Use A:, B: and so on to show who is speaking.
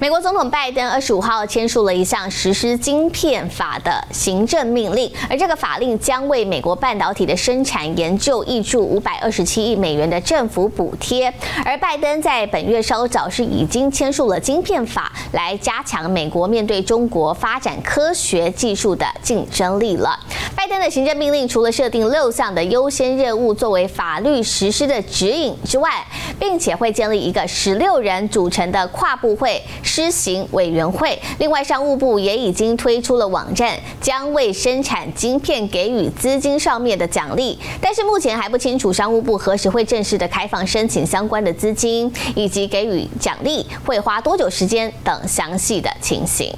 A: 美国总统拜登二十五号签署了一项实施晶片法的行政命令，而这个法令将为美国半导体的生产研究挹注五百二十七亿美元的政府补贴。而拜登在本月稍早是已经签署了晶片法，来加强美国面对中国发展科学技术的竞争力了。拜登的行政命令除了设定六项的优先任务作为法律实施的指引之外，并且会建立一个十六人组成的跨部会。施行委员会。另外，商务部也已经推出了网站，将为生产晶片给予资金上面的奖励。但是目前还不清楚商务部何时会正式的开放申请相关的资金，以及给予奖励会花多久时间等详细的情形。